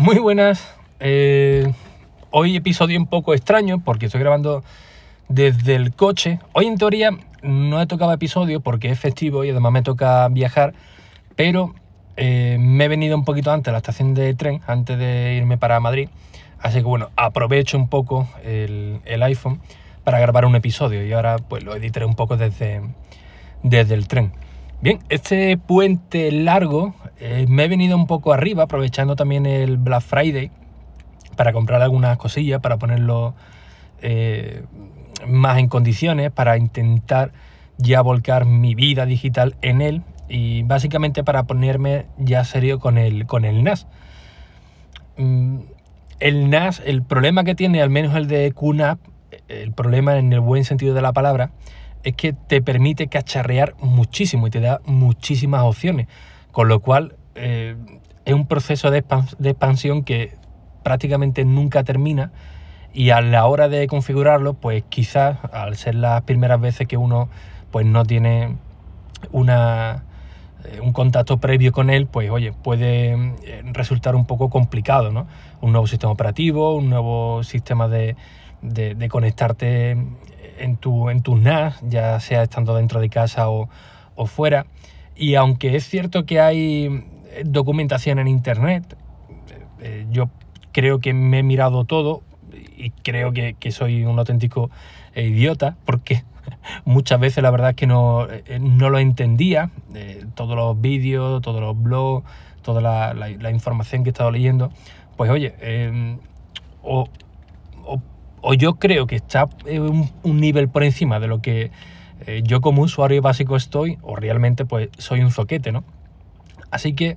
Muy buenas. Eh, hoy episodio un poco extraño porque estoy grabando desde el coche. Hoy en teoría no he tocado episodio porque es festivo y además me toca viajar, pero eh, me he venido un poquito antes a la estación de tren, antes de irme para Madrid. Así que bueno, aprovecho un poco el, iPhone para grabar un episodio y ahora pues lo editaré un poco desde, desde el tren. Bien, este puente largo eh, me he venido un poco arriba, aprovechando también el Black Friday para comprar algunas cosillas, para ponerlo eh, más en condiciones, para intentar ya volcar mi vida digital en él y básicamente para ponerme ya serio con el, con el NAS. Mm, el NAS, el problema que tiene, al menos el de QNAP, el problema en el buen sentido de la palabra, es que te permite cacharrear muchísimo y te da muchísimas opciones. Con lo cual eh, es un proceso de, expansión que prácticamente nunca termina y a la hora de configurarlo, pues quizás al ser las primeras veces que uno pues no tiene una, eh, un contacto previo con él, pues oye, puede eh, resultar un poco complicado, ¿no? Un nuevo sistema operativo, un nuevo sistema de, de conectarte en tu, en tus NAS, ya sea estando dentro de casa o, fuera. Y aunque es cierto que hay documentación en internet, eh, yo creo que me he mirado todo y creo que, soy un auténtico idiota porque muchas veces la verdad es que no, eh, lo entendía, eh, todos los vídeos, todos los blogs, toda la, información que he estado leyendo, pues oye, o, o yo creo que está un, un nivel por encima de lo que eh, yo como usuario básico estoy, o realmente pues soy un zoquete, ¿no? Así que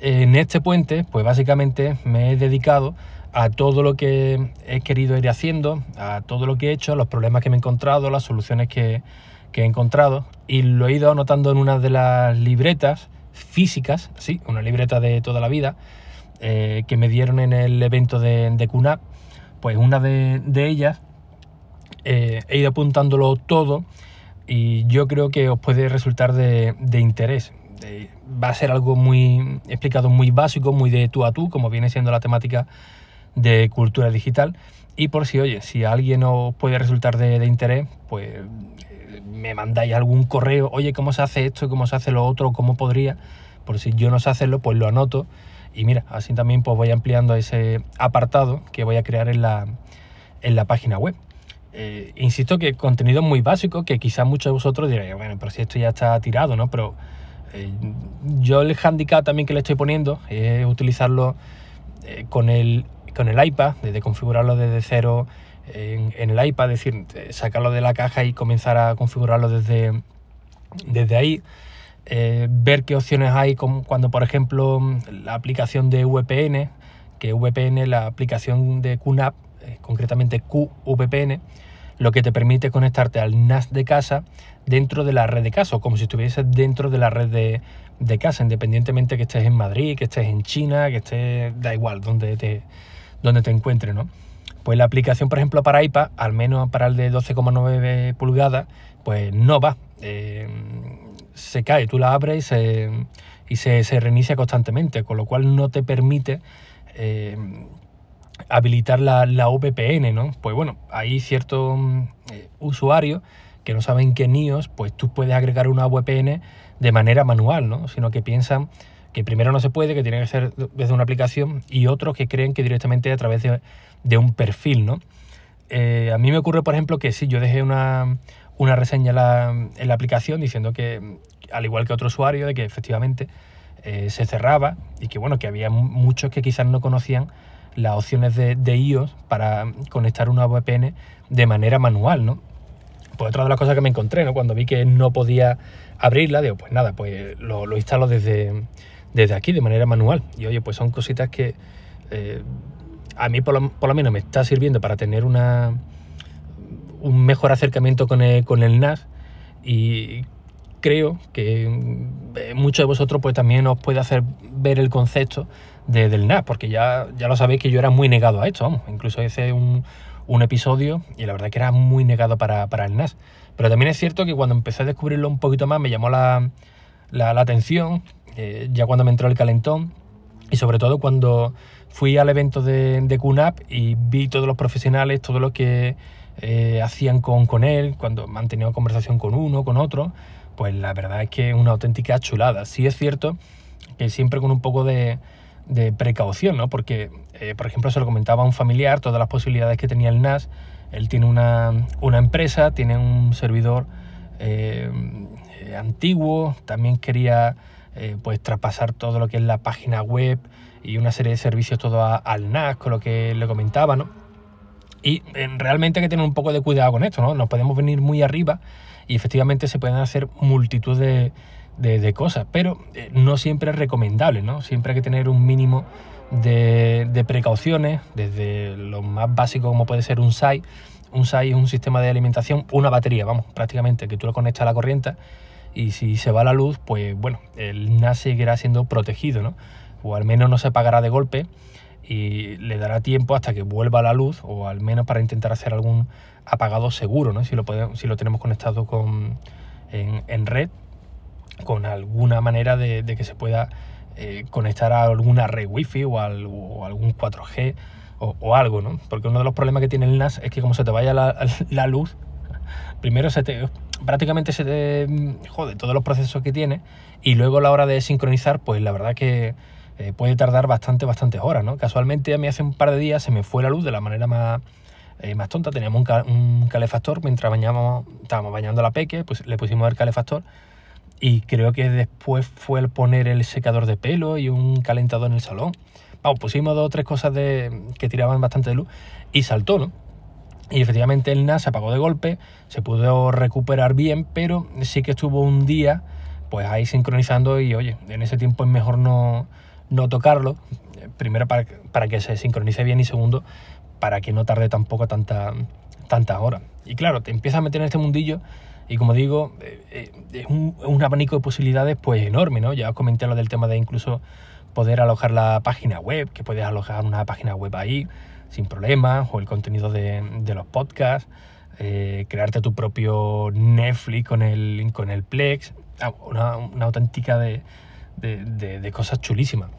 en este puente, pues básicamente me he dedicado a todo lo que he querido ir haciendo, a todo lo que he hecho, los problemas que me he encontrado, las soluciones que, he encontrado, y lo he ido anotando en una de las libretas físicas, sí, una libreta de toda la vida, eh, que me dieron en el evento de, de QNAP, pues una de, ellas eh, he ido apuntándolo todo y yo creo que os puede resultar de, interés. va a ser algo muy explicado, muy básico, muy de tú a tú, como viene siendo la temática de cultura digital. Y por si, oye, si alguien os puede resultar de, interés, pues me mandáis algún correo, oye, ¿cómo se hace esto? ¿Cómo se hace lo otro? ¿Cómo podría? Por si yo no sé hacerlo, pues lo anoto y mira, así también pues voy ampliando ese apartado que voy a crear en la, en la página web. Eh, insisto que contenido muy básico que quizás muchos de vosotros diréis, bueno, pero si esto ya está tirado, ¿no? Pero eh, yo el handicap también que le estoy poniendo es utilizarlo eh, con, el, con el iPad, desde configurarlo desde cero en, el iPad, es decir, sacarlo de la caja y comenzar a configurarlo desde, desde ahí. Eh, ver qué opciones hay cuando, por ejemplo, la aplicación de VPN, que VPN, la aplicación de QNAP, eh, concretamente QVPN, lo que te permite conectarte al NAS de casa dentro de la red de casa, o como si estuvieses dentro de la red de, casa, independientemente que estés en Madrid, que estés en China, que estés, da igual, donde te, donde te encuentres, ¿no? Pues la aplicación, por ejemplo, para iPad, al menos para el de 12,9 pulgadas, pues no va. Eh, se cae, tú la abres y se, reinicia constantemente, con lo cual no te permite eh, habilitar la, VPN, ¿no? Pues bueno, hay ciertos eh, usuarios que no saben que NIOS, pues tú puedes agregar una VPN de manera manual, ¿no? Sino que piensan que primero no se puede, que tiene que ser desde una aplicación, y otros que creen que directamente a través de, un perfil, ¿no? Eh, a mí me ocurre, por ejemplo, que si yo dejé una, una reseña en la, aplicación diciendo que, al igual que otro usuario, de que efectivamente eh, se cerraba y que bueno, que había muchos que quizás no conocían las opciones de, iOS para conectar una VPN de manera manual, ¿no? Pues otra de las cosas que me encontré, ¿no? Cuando vi que no podía abrirla, digo, pues nada, pues lo, instalo desde, desde aquí de manera manual. Y oye, pues son cositas que eh, a mí por lo menos me está sirviendo para tener una, un mejor acercamiento con el, con el NAS y creo que eh, muchos de vosotros pues también os puede hacer ver el concepto del NAS, porque ya, ya lo sabéis que yo era muy negado a esto, incluso hice un, un episodio y la verdad que era muy negado para, el NAS. Pero también es cierto que cuando empecé a descubrirlo un poquito más me llamó la, atención, eh, ya cuando me entró el calentón, Y sobre todo cuando fui al evento de, de QNAP y vi todos los profesionales, todo lo que eh, hacían con, con él, cuando han tenido conversación con uno, con otro, pues la verdad es que es una auténtica chulada. Sí es cierto que siempre con un poco de, de precaución, ¿no? Porque, eh, por ejemplo, se lo comentaba a un familiar todas las posibilidades que tenía el NAS. Él tiene una, una empresa, tiene un servidor eh, antiguo, también quería pues traspasar todo lo que es la página web y una serie de servicios todo al NAS, con lo que le comentaba, ¿no? Y eh, realmente hay que tener un poco de cuidado con esto, ¿no? Nos podemos venir muy arriba y efectivamente se pueden hacer multitud de, cosas, pero eh, no siempre es recomendable, ¿no? Siempre hay que tener un mínimo de, precauciones, desde lo más básico como puede ser un SAI. Un SAI es un sistema de alimentación, una batería, vamos, prácticamente, que tú lo conectas a la corriente y si se va la luz, pues bueno, el NAS seguirá siendo protegido, ¿no? O al menos no se apagará de golpe y le dará tiempo hasta que vuelva la luz o al menos para intentar hacer algún apagado seguro, ¿no? si, lo podemos, si lo tenemos conectado con, en, red, con alguna manera de, que se pueda eh, conectar a alguna red wifi o, o algún 4G o, algo, ¿no? Porque uno de los problemas que tiene el NAS es que como se te vaya la, luz, primero se te, prácticamente se te jode todos los procesos que tiene y luego a la hora de sincronizar, pues la verdad que eh, puede tardar bastante, bastantes horas, ¿no? Casualmente a mí hace un par de días se me fue la luz de la manera más, eh, más tonta. Teníamos un, calefactor mientras bañábamos, estábamos bañando la peque, pues le pusimos el calefactor y creo que después fue el poner el secador de pelo y un calentador en el salón. Vamos, pusimos dos o tres cosas de, que tiraban bastante de luz y saltó, ¿no? Y efectivamente el NAS se apagó de golpe, se pudo recuperar bien, pero sí que estuvo un día pues ahí sincronizando y oye, en ese tiempo es mejor no, no tocarlo, primero para, para, que se sincronice bien y segundo para que no tarde tampoco tanta, tantas horas. Y claro, te empiezas a meter en este mundillo y como digo, eh, eh, es un, abanico de posibilidades pues enorme, ¿no? Ya os comenté lo del tema de incluso poder alojar la página web, que puedes alojar una página web ahí sin problemas, o el contenido de, de los podcasts, eh, crearte tu propio Netflix con el, con el Plex, ah, una, una auténtica de, de, cosas chulísimas.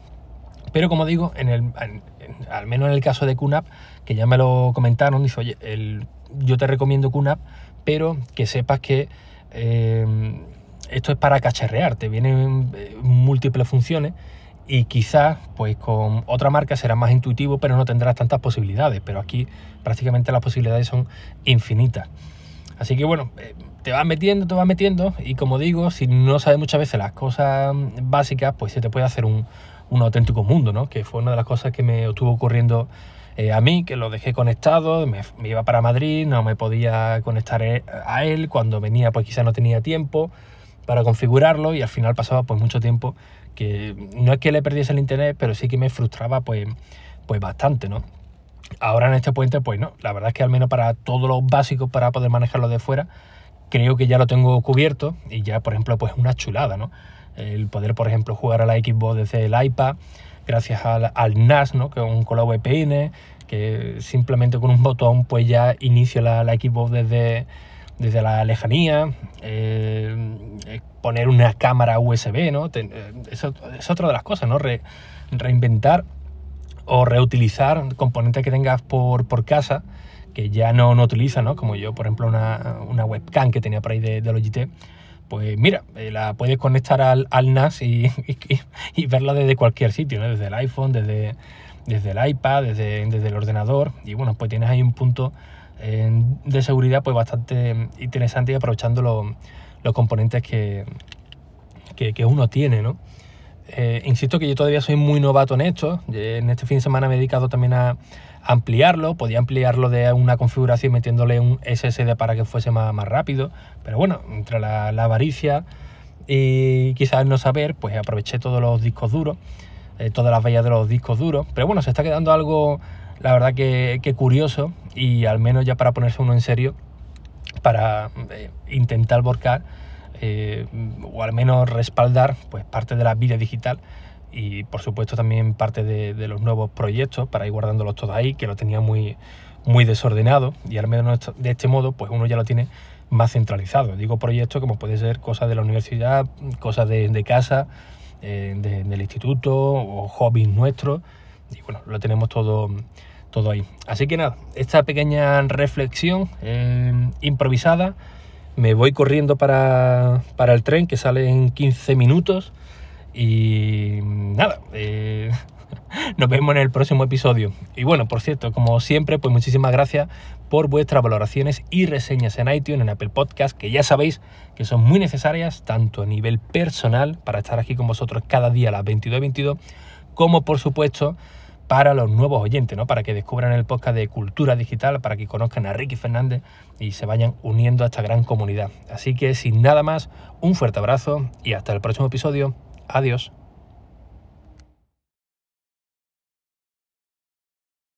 Pero como digo, en el, al menos en el caso de QNAP, que ya me lo comentaron, dice, oye, el, yo te recomiendo QNAP, pero que sepas que eh, esto es para cacharrear, te vienen eh, múltiples funciones y quizás pues con otra marca será más intuitivo, pero no tendrás tantas posibilidades, pero aquí prácticamente las posibilidades son infinitas. Así que bueno, eh, te vas metiendo, te vas metiendo y como digo, si no sabes muchas veces las cosas básicas, pues se te puede hacer un, auténtico mundo, ¿no? Que fue una de las cosas que me estuvo ocurriendo eh, a mí, que lo dejé conectado, me, iba para Madrid, no me podía conectar e, a él, cuando venía pues quizá no tenía tiempo para configurarlo y al final pasaba pues mucho tiempo que no es que le perdiese el internet, pero sí que me frustraba pues, pues bastante, ¿no? Ahora en este puente, pues no, la verdad es que al menos para todos los básicos para poder manejarlo de fuera, creo que ya lo tengo cubierto y ya, por ejemplo, pues una chulada, ¿no? El poder, por ejemplo, jugar a la Xbox desde el iPad, gracias al, NAS, ¿no? Que es un la VPN, que simplemente con un botón pues ya inicio la, la Xbox desde, desde la lejanía, eh, poner una cámara USB, ¿no? Eh, eso es otra de las cosas, ¿no? reinventar o reutilizar componentes que tengas por, por casa que ya no, no utilizas, ¿no? Como yo, por ejemplo, una, una webcam que tenía por ahí de, de Logitech, pues mira, la puedes conectar al, al NAS y, y, verla desde cualquier sitio, ¿no? Desde el iPhone, desde, desde el iPad, desde, desde el ordenador. Y bueno, pues tienes ahí un punto de seguridad pues bastante interesante y aprovechando los componentes que, que, uno tiene, ¿no? Eh, insisto que yo todavía soy muy novato en esto. En este fin de semana me he dedicado también a ampliarlo. Podía ampliarlo de una configuración metiéndole un SSD para que fuese más, rápido. Pero bueno, entre la, avaricia y quizás no saber, pues aproveché todos los discos duros, eh, todas las vallas de los discos duros. Pero bueno, se está quedando algo la verdad que, curioso y al menos ya para ponerse uno en serio, para eh, intentar volcar eh, o al menos respaldar pues parte de la vida digital y por supuesto también parte de, los nuevos proyectos para ir guardándolos todos ahí, que lo tenía muy, muy desordenado y al menos de este modo pues uno ya lo tiene más centralizado. Digo proyectos como puede ser cosas de la universidad, cosas de, casa, eh, del instituto o hobbies nuestros. Y bueno, lo tenemos todo, todo ahí. Así que nada, esta pequeña reflexión eh, improvisada. Me voy corriendo para, para, el tren que sale en 15 minutos. Y nada, eh, nos vemos en el próximo episodio. Y bueno, por cierto, como siempre, pues muchísimas gracias por vuestras valoraciones y reseñas en iTunes, en Apple Podcast, que ya sabéis que son muy necesarias, tanto a nivel personal, para estar aquí con vosotros cada día a las 22.22, como por supuesto para los nuevos oyentes, ¿no? para que descubran el podcast de Cultura Digital, para que conozcan a Ricky Fernández y se vayan uniendo a esta gran comunidad. Así que sin nada más, un fuerte abrazo y hasta el próximo episodio. Adiós.